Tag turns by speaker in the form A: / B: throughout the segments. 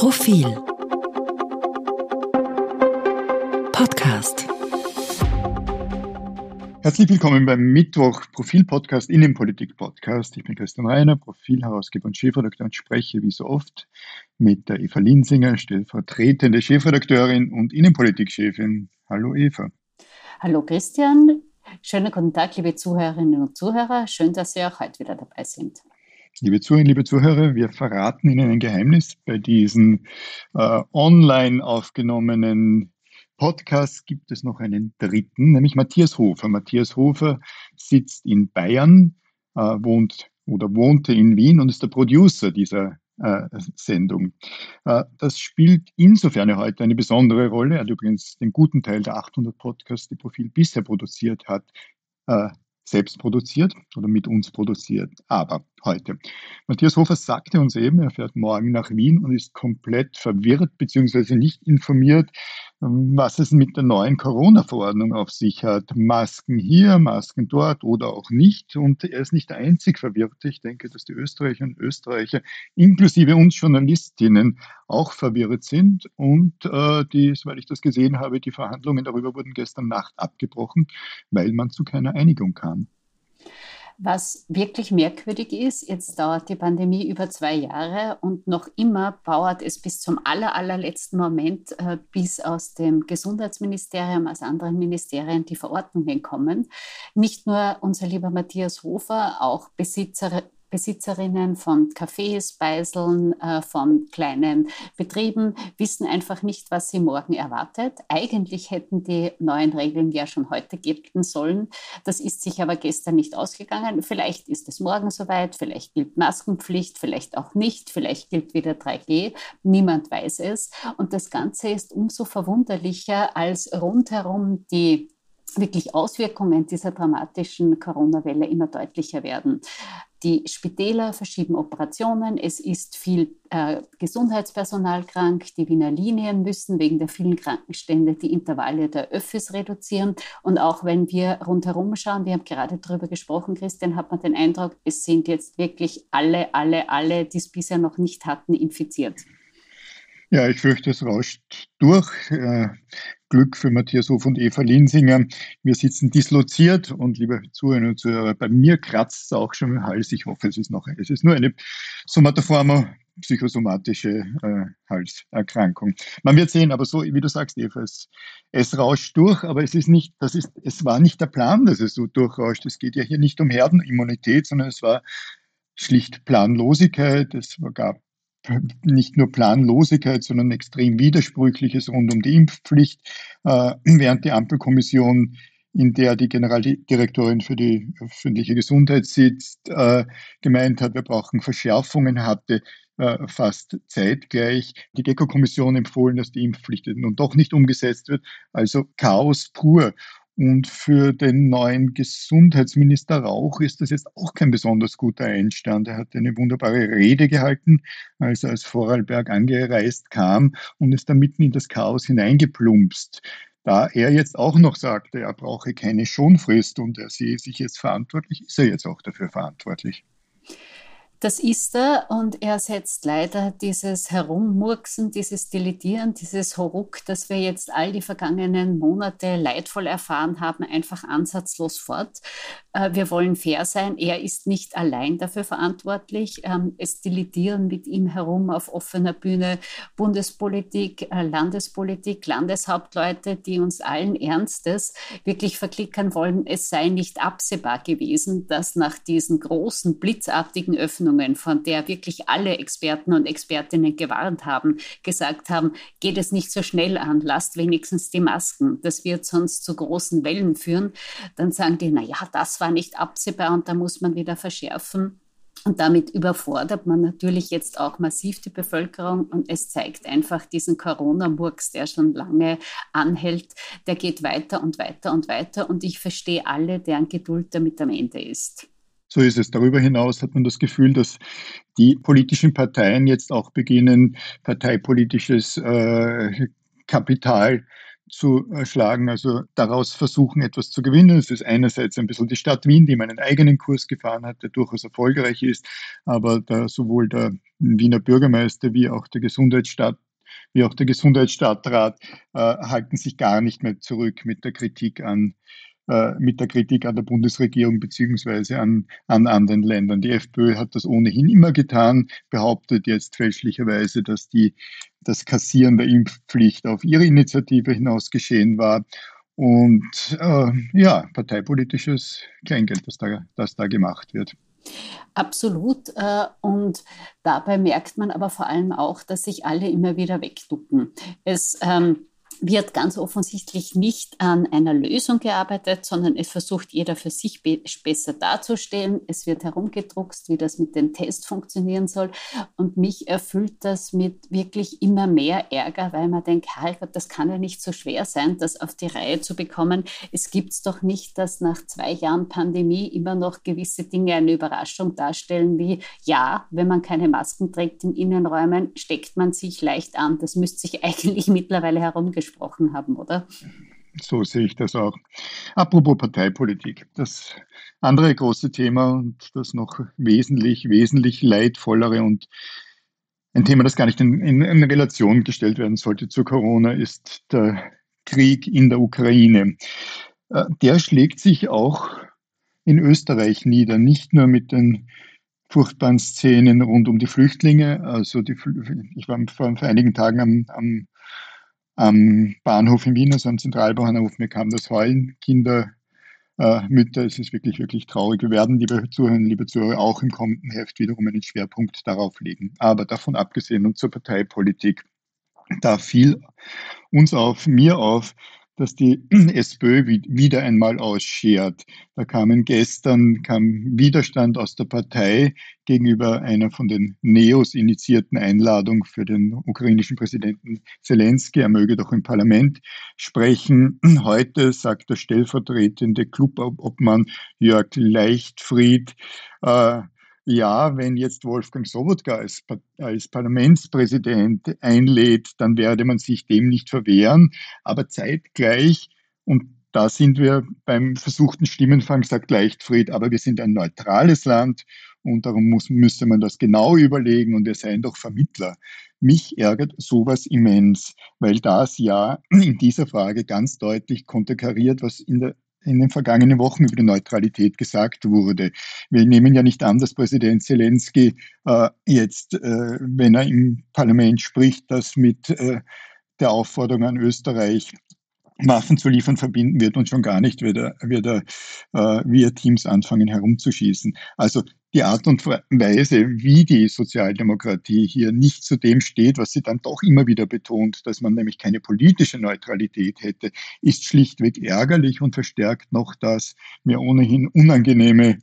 A: Profil Podcast
B: Herzlich willkommen beim Mittwoch Profil-Podcast, Innenpolitik-Podcast. Ich bin Christian Reiner, Profilherausgeber und Chefredakteur und spreche wie so oft mit der Eva Linsinger, stellvertretende Chefredakteurin und Innenpolitik-Chefin. Hallo Eva.
C: Hallo Christian, schönen guten Tag, liebe Zuhörerinnen und Zuhörer. Schön, dass Sie auch heute wieder dabei sind.
B: Liebe Zuhörerinnen, liebe Zuhörer, wir verraten Ihnen ein Geheimnis. Bei diesen äh, online aufgenommenen Podcasts gibt es noch einen dritten, nämlich Matthias Hofer. Matthias Hofer sitzt in Bayern, äh, wohnt oder wohnte in Wien und ist der Producer dieser äh, Sendung. Äh, das spielt insofern heute eine besondere Rolle. Er hat übrigens den guten Teil der 800 Podcasts, die Profil bisher produziert hat, äh, selbst produziert oder mit uns produziert. Aber heute. Matthias Hofer sagte uns eben, er fährt morgen nach Wien und ist komplett verwirrt bzw. nicht informiert, was es mit der neuen Corona-Verordnung auf sich hat. Masken hier, Masken dort oder auch nicht. Und er ist nicht der einzig Verwirrte. Ich denke, dass die Österreicher und Österreicher, inklusive uns Journalistinnen, auch verwirrt sind. Und äh, die, soweit ich das gesehen habe, die Verhandlungen darüber wurden gestern Nacht abgebrochen, weil man zu keiner Einigung kam.
C: Was wirklich merkwürdig ist, jetzt dauert die Pandemie über zwei Jahre und noch immer dauert es bis zum aller, allerletzten Moment, äh, bis aus dem Gesundheitsministerium, aus anderen Ministerien die Verordnungen kommen. Nicht nur unser lieber Matthias Hofer, auch Besitzer, Besitzerinnen von Cafés, Beiseln, äh, von kleinen Betrieben wissen einfach nicht, was sie morgen erwartet. Eigentlich hätten die neuen Regeln ja schon heute gelten sollen. Das ist sich aber gestern nicht ausgegangen. Vielleicht ist es morgen soweit, vielleicht gilt Maskenpflicht, vielleicht auch nicht, vielleicht gilt wieder 3G. Niemand weiß es. Und das Ganze ist umso verwunderlicher, als rundherum die wirklich Auswirkungen dieser dramatischen Corona-Welle immer deutlicher werden. Die Spitäler verschieben Operationen, es ist viel äh, Gesundheitspersonal krank, die Wiener Linien müssen wegen der vielen Krankenstände die Intervalle der Öffis reduzieren. Und auch wenn wir rundherum schauen, wir haben gerade darüber gesprochen, Christian, hat man den Eindruck, es sind jetzt wirklich alle, alle, alle, die es bisher noch nicht hatten, infiziert.
B: Ja, ich fürchte, es rauscht durch. Äh, Glück für Matthias Hof und Eva Linsinger. Wir sitzen disloziert und liebe Zuhörerinnen und Zuhörer, bei mir kratzt es auch schon im Hals. Ich hoffe, es ist noch, es ist nur eine somatoforma psychosomatische äh, Halserkrankung. Man wird sehen, aber so, wie du sagst, Eva, es, es rauscht durch, aber es ist nicht, das ist, es war nicht der Plan, dass es so durchrauscht. Es geht ja hier nicht um Herdenimmunität, sondern es war schlicht Planlosigkeit. Es gab nicht nur Planlosigkeit, sondern extrem Widersprüchliches rund um die Impfpflicht, äh, während die Ampelkommission, in der die Generaldirektorin für die öffentliche Gesundheit sitzt, äh, gemeint hat, wir brauchen Verschärfungen, hatte äh, fast zeitgleich die GECO-Kommission empfohlen, dass die Impfpflicht nun doch nicht umgesetzt wird. Also Chaos pur. Und für den neuen Gesundheitsminister Rauch ist das jetzt auch kein besonders guter Einstand. Er hat eine wunderbare Rede gehalten, als er aus Vorarlberg angereist kam und ist da mitten in das Chaos hineingeplumpst. Da er jetzt auch noch sagte, er brauche keine Schonfrist und er sehe sich jetzt verantwortlich, ist er jetzt auch dafür verantwortlich.
C: Das ist er und er setzt leider dieses Herummurksen, dieses Deletieren, dieses Horuk, das wir jetzt all die vergangenen Monate leidvoll erfahren haben, einfach ansatzlos fort. Äh, wir wollen fair sein. Er ist nicht allein dafür verantwortlich. Ähm, es deletieren mit ihm herum auf offener Bühne Bundespolitik, äh, Landespolitik, Landeshauptleute, die uns allen Ernstes wirklich verklickern wollen, es sei nicht absehbar gewesen, dass nach diesen großen blitzartigen Öffnungen Öffnungen, von der wirklich alle Experten und Expertinnen gewarnt haben, gesagt haben, geht es nicht so schnell an, lasst wenigstens die Masken, das wird sonst zu großen Wellen führen, dann sagen die, na ja, das war nicht absehbar und da muss man wieder verschärfen. Und damit überfordert man natürlich jetzt auch massiv die Bevölkerung und es zeigt einfach diesen Corona-Murks, der schon lange anhält, der geht weiter und weiter und weiter und ich verstehe alle, deren Geduld damit am Ende ist.
B: So ist es. Darüber hinaus hat man das Gefühl, dass die politischen Parteien jetzt auch beginnen, parteipolitisches äh, Kapital schlagen, also daraus versuchen, etwas zu gewinnen. Es ist einerseits ein bisschen die Stadt Wien, die meinen eigenen Kurs gefahren hat, der durchaus erfolgreich ist, aber sowohl der Wiener Bürgermeister wie auch der Gesundheitsstaat wie auch der Gesundheitsstadtrat äh, halten sich gar nicht mehr zurück mit der Kritik an mit der Kritik an der Bundesregierung beziehungsweise an, an anderen Ländern. Die FPÖ hat das ohnehin immer getan, behauptet jetzt fälschlicherweise, dass die, das Kassieren der Impfpflicht auf ihre Initiative hinaus geschehen war. Und äh, ja, parteipolitisches Kleingeld, das da, das da gemacht wird.
C: Absolut. Äh, und dabei merkt man aber vor allem auch, dass sich alle immer wieder wegducken. Es ähm, wird ganz offensichtlich nicht an einer Lösung gearbeitet, sondern es versucht jeder für sich be besser darzustellen. Es wird herumgedruckst, wie das mit dem Test funktionieren soll. Und mich erfüllt das mit wirklich immer mehr Ärger, weil man denkt, Herrgott, das kann ja nicht so schwer sein, das auf die Reihe zu bekommen. Es gibt es doch nicht, dass nach zwei Jahren Pandemie immer noch gewisse Dinge eine Überraschung darstellen, wie ja, wenn man keine Masken trägt in Innenräumen, steckt man sich leicht an. Das müsste sich eigentlich mittlerweile herumgesprochen gesprochen haben, oder?
B: So sehe ich das auch. Apropos Parteipolitik, das andere große Thema und das noch wesentlich, wesentlich leidvollere und ein Thema, das gar nicht in, in, in Relation gestellt werden sollte zu Corona, ist der Krieg in der Ukraine. Äh, der schlägt sich auch in Österreich nieder, nicht nur mit den furchtbaren Szenen rund um die Flüchtlinge. Also die, ich war vor, einigen Tagen am, am am Bahnhof in Wien, also am Zentralbahnhof, mir kam das Heulen, Kinder, äh, Mütter, es ist wirklich, wirklich traurig. Wir werden, liebe Zuhörerinnen, liebe Zuhörer, auch im kommenden Heft wiederum einen Schwerpunkt darauf legen. Aber davon abgesehen und zur Parteipolitik, da fiel uns auf, mir auf, dass die SPÖ wieder einmal ausschert. Da kamen gestern kam Widerstand aus der Partei gegenüber einer von den Neos initiierten Einladung für den ukrainischen Präsidenten Zelensky. Er möge doch im Parlament sprechen. Heute sagt der stellvertretende Clubobmann Jörg Leichtfried, äh, ja, wenn jetzt Wolfgang Sobotka als, als Parlamentspräsident einlädt, dann werde man sich dem nicht verwehren. Aber zeitgleich, und da sind wir beim versuchten Stimmenfang, sagt Leichtfried, aber wir sind ein neutrales Land und darum muss, müsste man das genau überlegen und wir seien doch Vermittler. Mich ärgert sowas immens, weil das ja in dieser Frage ganz deutlich konterkariert, was in der in den vergangenen Wochen über die Neutralität gesagt wurde. Wir nehmen ja nicht an, dass Präsident Zelensky äh, jetzt, äh, wenn er im Parlament spricht, das mit äh, der Aufforderung an Österreich Waffen zu liefern verbinden wird und schon gar nicht wird er, wird er äh, via Teams anfangen herumzuschießen. Also die Art und Weise, wie die Sozialdemokratie hier nicht zu dem steht, was sie dann doch immer wieder betont, dass man nämlich keine politische Neutralität hätte, ist schlichtweg ärgerlich und verstärkt noch das mir ohnehin unangenehme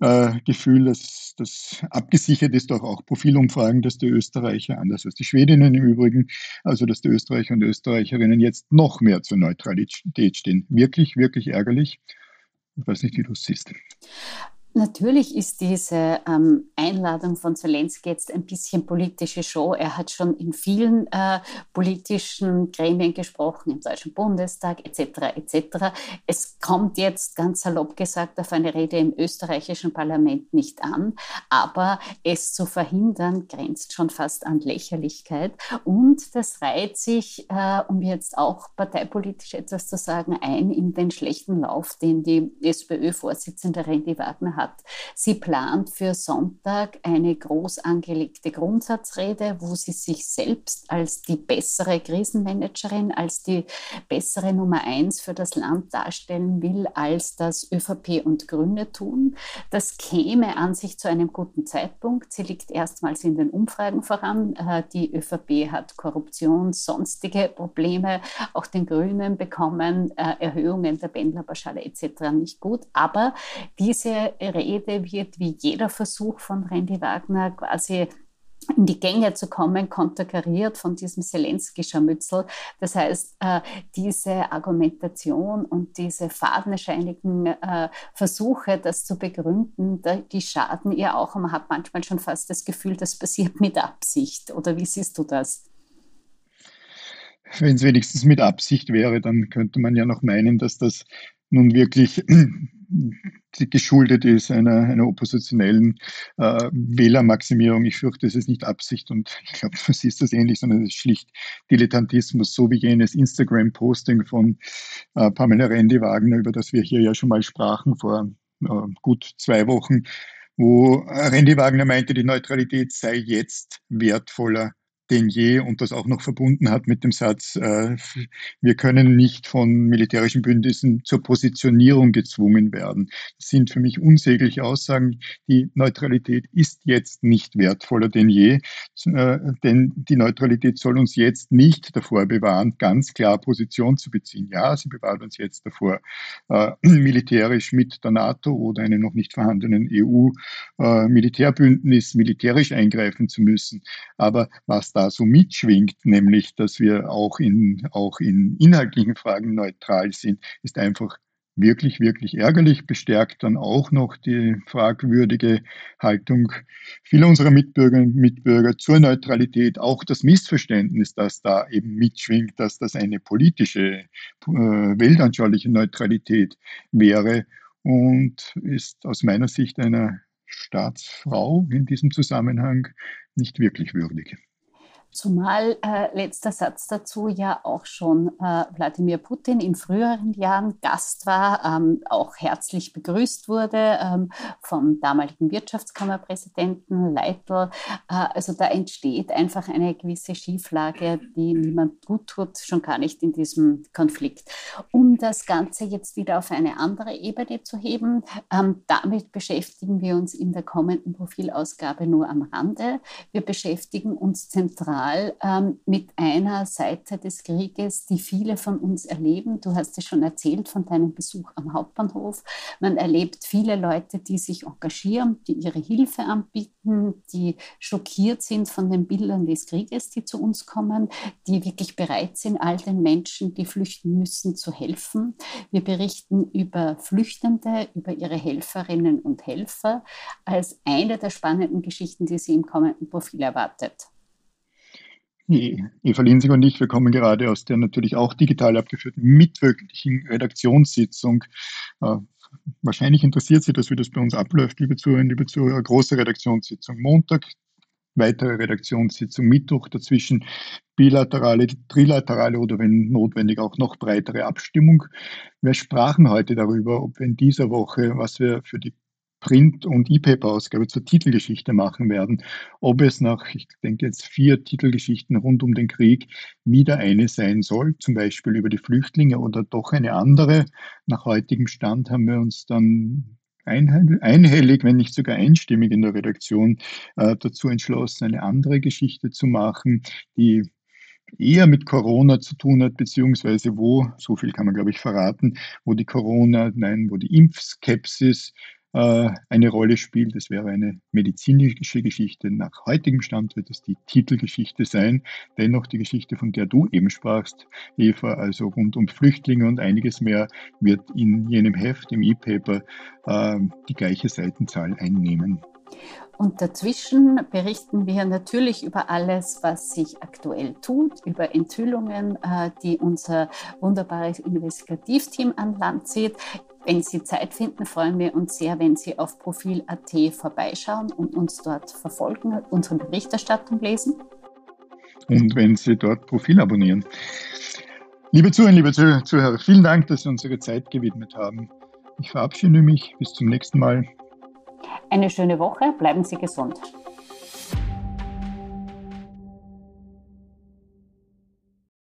B: äh, Gefühl, dass das abgesichert ist durch auch Profilumfragen, dass die Österreicher, anders als die Schwedinnen im Übrigen, also dass die Österreicher und Österreicherinnen jetzt noch mehr zur Neutralität stehen. Wirklich, wirklich ärgerlich. Ich weiß nicht, wie du es siehst.
C: Natürlich ist diese ähm, Einladung von Zelensky jetzt ein bisschen politische Show. Er hat schon in vielen äh, politischen Gremien gesprochen, im Deutschen Bundestag etc. etc. Es kommt jetzt ganz salopp gesagt auf eine Rede im österreichischen Parlament nicht an, aber es zu verhindern grenzt schon fast an Lächerlichkeit und das reiht sich, äh, um jetzt auch parteipolitisch etwas zu sagen, ein in den schlechten Lauf, den die SPÖ-Vorsitzende Randy Wagner hat. Sie plant für Sonntag eine groß angelegte Grundsatzrede, wo sie sich selbst als die bessere Krisenmanagerin, als die bessere Nummer eins für das Land darstellen will, als das ÖVP und Grüne tun. Das käme an sich zu einem guten Zeitpunkt. Sie liegt erstmals in den Umfragen voran. Äh, die ÖVP hat Korruption, sonstige Probleme, auch den Grünen bekommen, äh, Erhöhungen der Pendlerpauschale etc. nicht gut. Aber diese Rede wird wie jeder Versuch von Randy Wagner quasi in die Gänge zu kommen, konterkariert von diesem Zelensky-Scharmützel. Das heißt, äh, diese Argumentation und diese fadenscheinigen äh, Versuche, das zu begründen, die schaden ihr auch. Und man hat manchmal schon fast das Gefühl, das passiert mit Absicht. Oder wie siehst du das?
B: wenn es wenigstens mit Absicht wäre, dann könnte man ja noch meinen, dass das nun wirklich geschuldet ist einer, einer oppositionellen äh, Wählermaximierung. Ich fürchte, es ist nicht Absicht und ich glaube, du siehst das ähnlich, sondern es ist schlicht Dilettantismus, so wie jenes Instagram-Posting von äh, Pamela Rendi-Wagner, über das wir hier ja schon mal sprachen vor äh, gut zwei Wochen, wo Rendi Wagner meinte, die Neutralität sei jetzt wertvoller denn je und das auch noch verbunden hat mit dem Satz, äh, wir können nicht von militärischen Bündnissen zur Positionierung gezwungen werden. Das sind für mich unsägliche Aussagen. Die Neutralität ist jetzt nicht wertvoller denn je, äh, denn die Neutralität soll uns jetzt nicht davor bewahren, ganz klar Position zu beziehen. Ja, sie bewahrt uns jetzt davor, äh, militärisch mit der NATO oder einem noch nicht vorhandenen EU-Militärbündnis äh, militärisch eingreifen zu müssen. Aber was da so mitschwingt, nämlich dass wir auch in, auch in inhaltlichen Fragen neutral sind, ist einfach wirklich, wirklich ärgerlich, bestärkt dann auch noch die fragwürdige Haltung vieler unserer Mitbürgerinnen und Mitbürger zur Neutralität, auch das Missverständnis, das da eben mitschwingt, dass das eine politische, äh, weltanschauliche Neutralität wäre und ist aus meiner Sicht einer Staatsfrau in diesem Zusammenhang nicht wirklich würdig.
C: Zumal äh, letzter Satz dazu ja auch schon äh, Wladimir Putin in früheren Jahren Gast war, ähm, auch herzlich begrüßt wurde ähm, vom damaligen Wirtschaftskammerpräsidenten Leitl. Äh, also da entsteht einfach eine gewisse Schieflage, die niemand gut tut, schon gar nicht in diesem Konflikt. Um das Ganze jetzt wieder auf eine andere Ebene zu heben, ähm, damit beschäftigen wir uns in der kommenden Profilausgabe nur am Rande. Wir beschäftigen uns zentral Mal ähm, mit einer Seite des Krieges, die viele von uns erleben. Du hast es schon erzählt von deinem Besuch am Hauptbahnhof. Man erlebt viele Leute, die sich engagieren, die ihre Hilfe anbieten, die schockiert sind von den Bildern des Krieges, die zu uns kommen, die wirklich bereit sind, all den Menschen, die flüchten müssen, zu helfen. Wir berichten über Flüchtende, über ihre Helferinnen und Helfer als eine der spannenden Geschichten, die sie im kommenden Profil erwartet.
B: Eva Linsing und ich, wir kommen gerade aus der natürlich auch digital abgeführten mitwöchentlichen Redaktionssitzung. Äh, wahrscheinlich interessiert Sie das, wie das bei uns abläuft, liebe Zuhörerinnen, liebe Zuhörer. Große Redaktionssitzung Montag, weitere Redaktionssitzung Mittwoch, dazwischen bilaterale, trilaterale oder wenn notwendig auch noch breitere Abstimmung. Wir sprachen heute darüber, ob wir in dieser Woche, was wir für die Print- und E-Paper-Ausgabe zur Titelgeschichte machen werden. Ob es nach, ich denke jetzt vier Titelgeschichten rund um den Krieg wieder eine sein soll, zum Beispiel über die Flüchtlinge oder doch eine andere. Nach heutigem Stand haben wir uns dann einhellig, wenn nicht sogar einstimmig in der Redaktion äh, dazu entschlossen, eine andere Geschichte zu machen, die eher mit Corona zu tun hat, beziehungsweise wo, so viel kann man glaube ich verraten, wo die Corona, nein, wo die Impfskepsis eine Rolle spielt. Es wäre eine medizinische Geschichte. Nach heutigem Stand wird es die Titelgeschichte sein. Dennoch die Geschichte, von der du eben sprachst, Eva, also rund um Flüchtlinge und einiges mehr, wird in jenem Heft, im E-Paper, äh, die gleiche Seitenzahl einnehmen.
C: Und dazwischen berichten wir natürlich über alles, was sich aktuell tut, über Enthüllungen, äh, die unser wunderbares Investigativteam an Land zieht. Wenn Sie Zeit finden, freuen wir uns sehr, wenn Sie auf Profil.at vorbeischauen und uns dort verfolgen, unsere Berichterstattung lesen.
B: Und wenn Sie dort Profil abonnieren. Liebe Zuhörer, liebe Zuhörer, vielen Dank, dass Sie unsere Zeit gewidmet haben. Ich verabschiede mich. Bis zum nächsten Mal.
C: Eine schöne Woche. Bleiben Sie gesund.